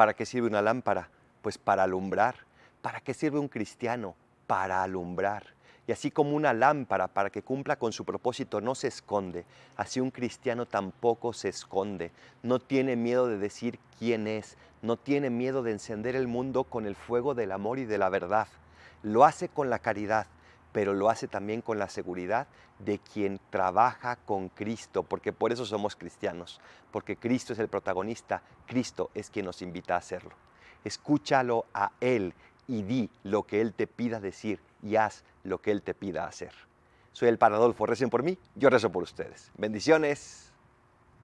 ¿Para qué sirve una lámpara? Pues para alumbrar. ¿Para qué sirve un cristiano? Para alumbrar. Y así como una lámpara para que cumpla con su propósito no se esconde, así un cristiano tampoco se esconde. No tiene miedo de decir quién es, no tiene miedo de encender el mundo con el fuego del amor y de la verdad. Lo hace con la caridad, pero lo hace también con la seguridad de quien trabaja con Cristo, porque por eso somos cristianos, porque Cristo es el protagonista, Cristo es quien nos invita a hacerlo. Escúchalo a Él y di lo que Él te pida decir y haz lo que Él te pida hacer. Soy el Paradolfo, recen por mí, yo rezo por ustedes. Bendiciones.